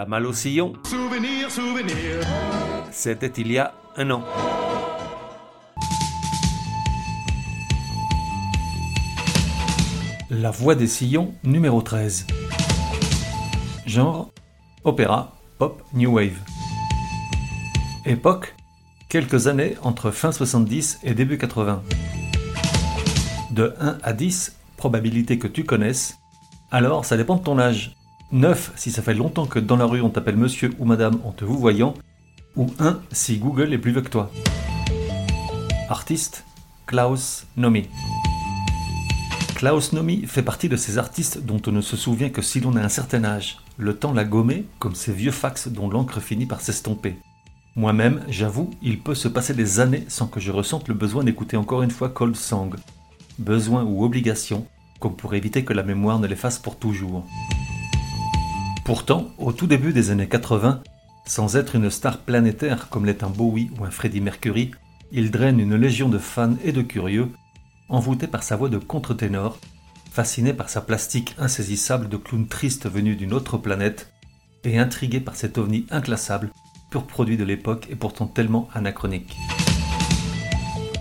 La malle au sillon. Souvenir, souvenir. C'était il y a un an. La voix des sillons numéro 13. Genre opéra, pop, new wave. Époque quelques années entre fin 70 et début 80. De 1 à 10, probabilité que tu connaisses. Alors, ça dépend de ton âge. 9 si ça fait longtemps que dans la rue on t'appelle monsieur ou madame en te vous voyant. Ou 1 si Google est plus vieux que toi. Artiste Klaus Nomi. Klaus Nomi fait partie de ces artistes dont on ne se souvient que si l'on a un certain âge. Le temps l'a gommé comme ces vieux fax dont l'encre finit par s'estomper. Moi-même, j'avoue, il peut se passer des années sans que je ressente le besoin d'écouter encore une fois Cold Song. Besoin ou obligation, comme pour éviter que la mémoire ne l'efface pour toujours. Pourtant, au tout début des années 80, sans être une star planétaire comme l'est un Bowie ou un Freddie Mercury, il draine une légion de fans et de curieux, envoûtés par sa voix de contre-ténor, fascinés par sa plastique insaisissable de clown triste venu d'une autre planète, et intrigués par cet ovni inclassable pur produit de l'époque et pourtant tellement anachronique.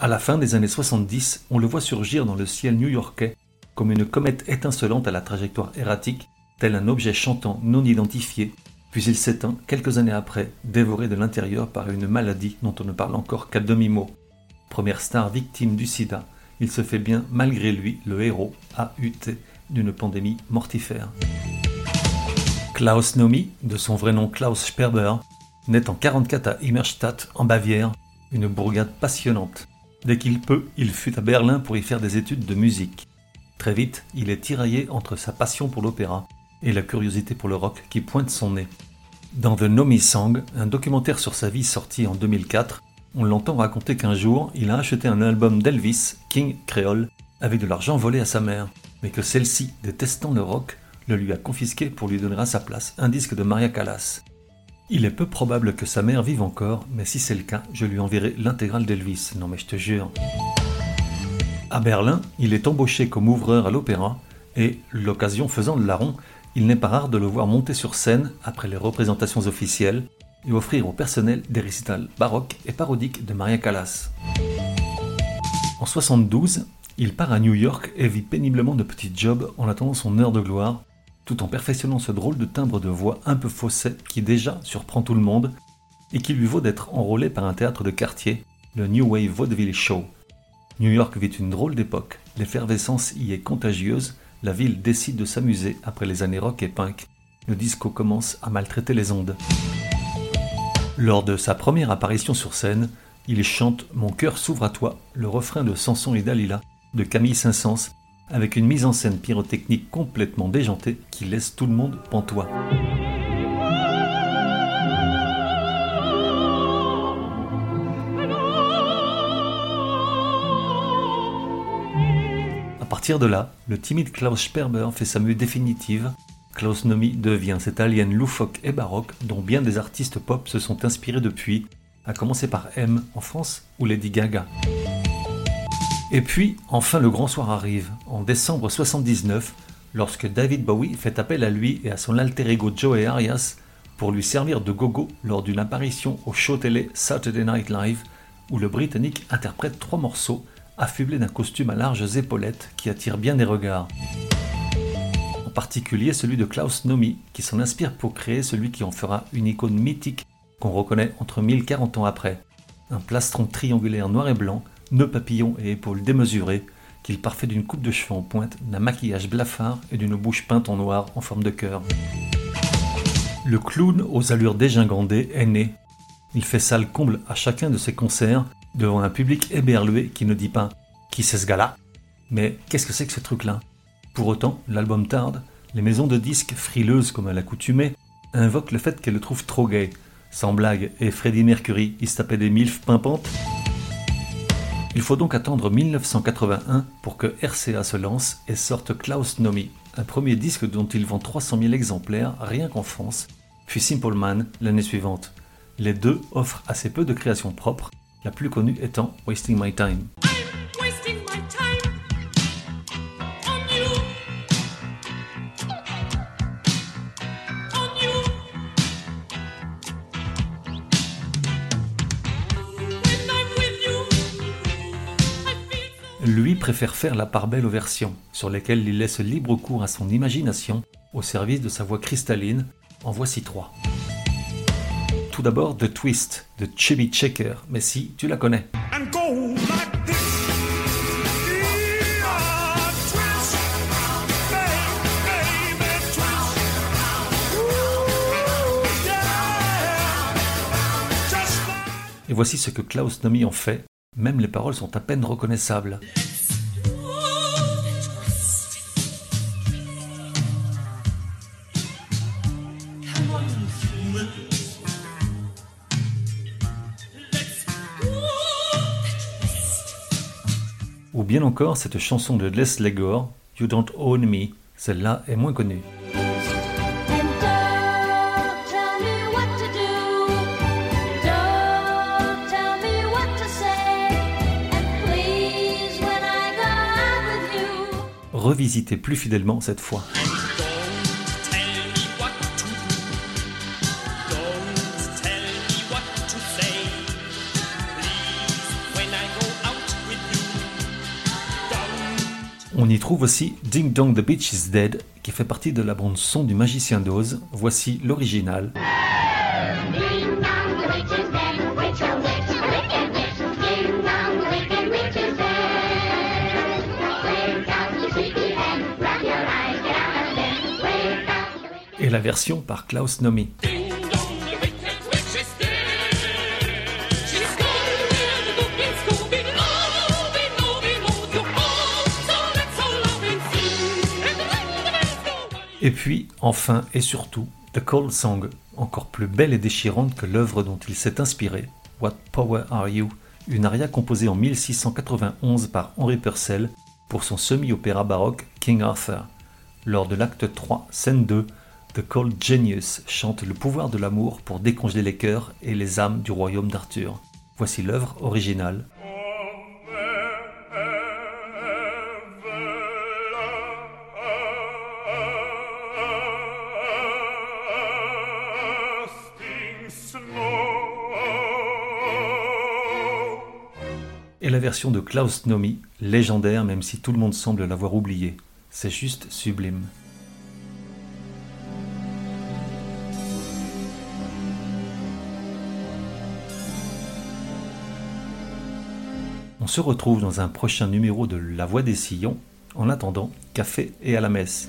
À la fin des années 70, on le voit surgir dans le ciel new-yorkais comme une comète étincelante à la trajectoire erratique, tel un objet chantant non identifié, puis il s'éteint quelques années après, dévoré de l'intérieur par une maladie dont on ne parle encore qu'à demi-mot. Première star victime du sida, il se fait bien malgré lui le héros, AUT, d'une pandémie mortifère. Klaus Nomi, de son vrai nom Klaus Sperber, naît en 44 à Immerstadt, en Bavière, une bourgade passionnante. Dès qu'il peut, il fut à Berlin pour y faire des études de musique. Très vite, il est tiraillé entre sa passion pour l'opéra et la curiosité pour le rock qui pointe son nez. Dans The Nomi Song, un documentaire sur sa vie sorti en 2004, on l'entend raconter qu'un jour, il a acheté un album d'Elvis, King Creole, avec de l'argent volé à sa mère, mais que celle-ci, détestant le rock, le lui a confisqué pour lui donner à sa place un disque de Maria Callas. Il est peu probable que sa mère vive encore, mais si c'est le cas, je lui enverrai l'intégrale d'Elvis. Non mais je te jure. À Berlin, il est embauché comme ouvreur à l'opéra, et, l'occasion faisant le larron, il n'est pas rare de le voir monter sur scène après les représentations officielles et offrir au personnel des récitals baroques et parodiques de Maria Callas. En 72, il part à New York et vit péniblement de petits jobs en attendant son heure de gloire, tout en perfectionnant ce drôle de timbre de voix un peu faussé qui déjà surprend tout le monde et qui lui vaut d'être enrôlé par un théâtre de quartier, le New Wave Vaudeville Show. New York vit une drôle d'époque, l'effervescence y est contagieuse, la ville décide de s'amuser après les années rock et punk, le disco commence à maltraiter les ondes. Lors de sa première apparition sur scène, il chante Mon cœur s'ouvre à toi, le refrain de Samson et Dalila de Camille Saint-Saëns avec une mise en scène pyrotechnique complètement déjantée qui laisse tout le monde pantois. De là, le timide Klaus Sperber fait sa mue définitive. Klaus Nomi devient cet alien loufoque et baroque dont bien des artistes pop se sont inspirés depuis, à commencer par M en France ou Lady Gaga. Et puis, enfin, le grand soir arrive, en décembre 79, lorsque David Bowie fait appel à lui et à son alter ego Joey Arias pour lui servir de gogo lors d'une apparition au show télé Saturday Night Live, où le Britannique interprète trois morceaux affublés d'un costume à larges épaulettes qui attire bien des regards. En particulier celui de Klaus Nomi, qui s'en inspire pour créer celui qui en fera une icône mythique qu'on reconnaît entre 1040 ans après. Un plastron triangulaire noir et blanc nœuds papillons et épaules démesurées, qu'il parfait d'une coupe de cheveux en pointe, d'un maquillage blafard et d'une bouche peinte en noir en forme de cœur. Le clown aux allures dégingandées est né. Il fait salle comble à chacun de ses concerts devant un public éberlué qui ne dit pas Qui c'est ce gars-là Mais qu'est-ce que c'est que ce truc-là? Pour autant, l'album tarde, les maisons de disques, frileuses comme à l'accoutumée, invoquent le fait qu'elles le trouvent trop gay. Sans blague, et Freddie Mercury, il se tapait des milfs pimpantes il faut donc attendre 1981 pour que RCA se lance et sorte Klaus Nomi, un premier disque dont il vend 300 000 exemplaires rien qu'en France, puis Simple Man l'année suivante. Les deux offrent assez peu de créations propres, la plus connue étant Wasting My Time. Lui préfère faire la part belle aux versions, sur lesquelles il laisse libre cours à son imagination, au service de sa voix cristalline. En voici trois. Tout d'abord The Twist de Chevy Checker, mais si, tu la connais. Et voici ce que Klaus Nomi en fait, même les paroles sont à peine reconnaissables. Ou bien encore cette chanson de Leslie Gore, You Don't Own Me, celle-là est moins connue. Revisitez plus fidèlement cette fois. On y trouve aussi Ding Dong the Beach is Dead, qui fait partie de la bande son du Magicien d'Oz. Voici l'original. Et la version par Klaus Nomi. Et puis, enfin et surtout, The Cold Song, encore plus belle et déchirante que l'œuvre dont il s'est inspiré, What Power Are You, une aria composée en 1691 par Henry Purcell pour son semi-opéra baroque King Arthur. Lors de l'acte 3, scène 2, The Cold Genius chante le pouvoir de l'amour pour décongeler les cœurs et les âmes du royaume d'Arthur. Voici l'œuvre originale et la version de Klaus Nomi, légendaire même si tout le monde semble l'avoir oublié. C'est juste sublime. On se retrouve dans un prochain numéro de La Voix des Sillons. En attendant, café et à la messe.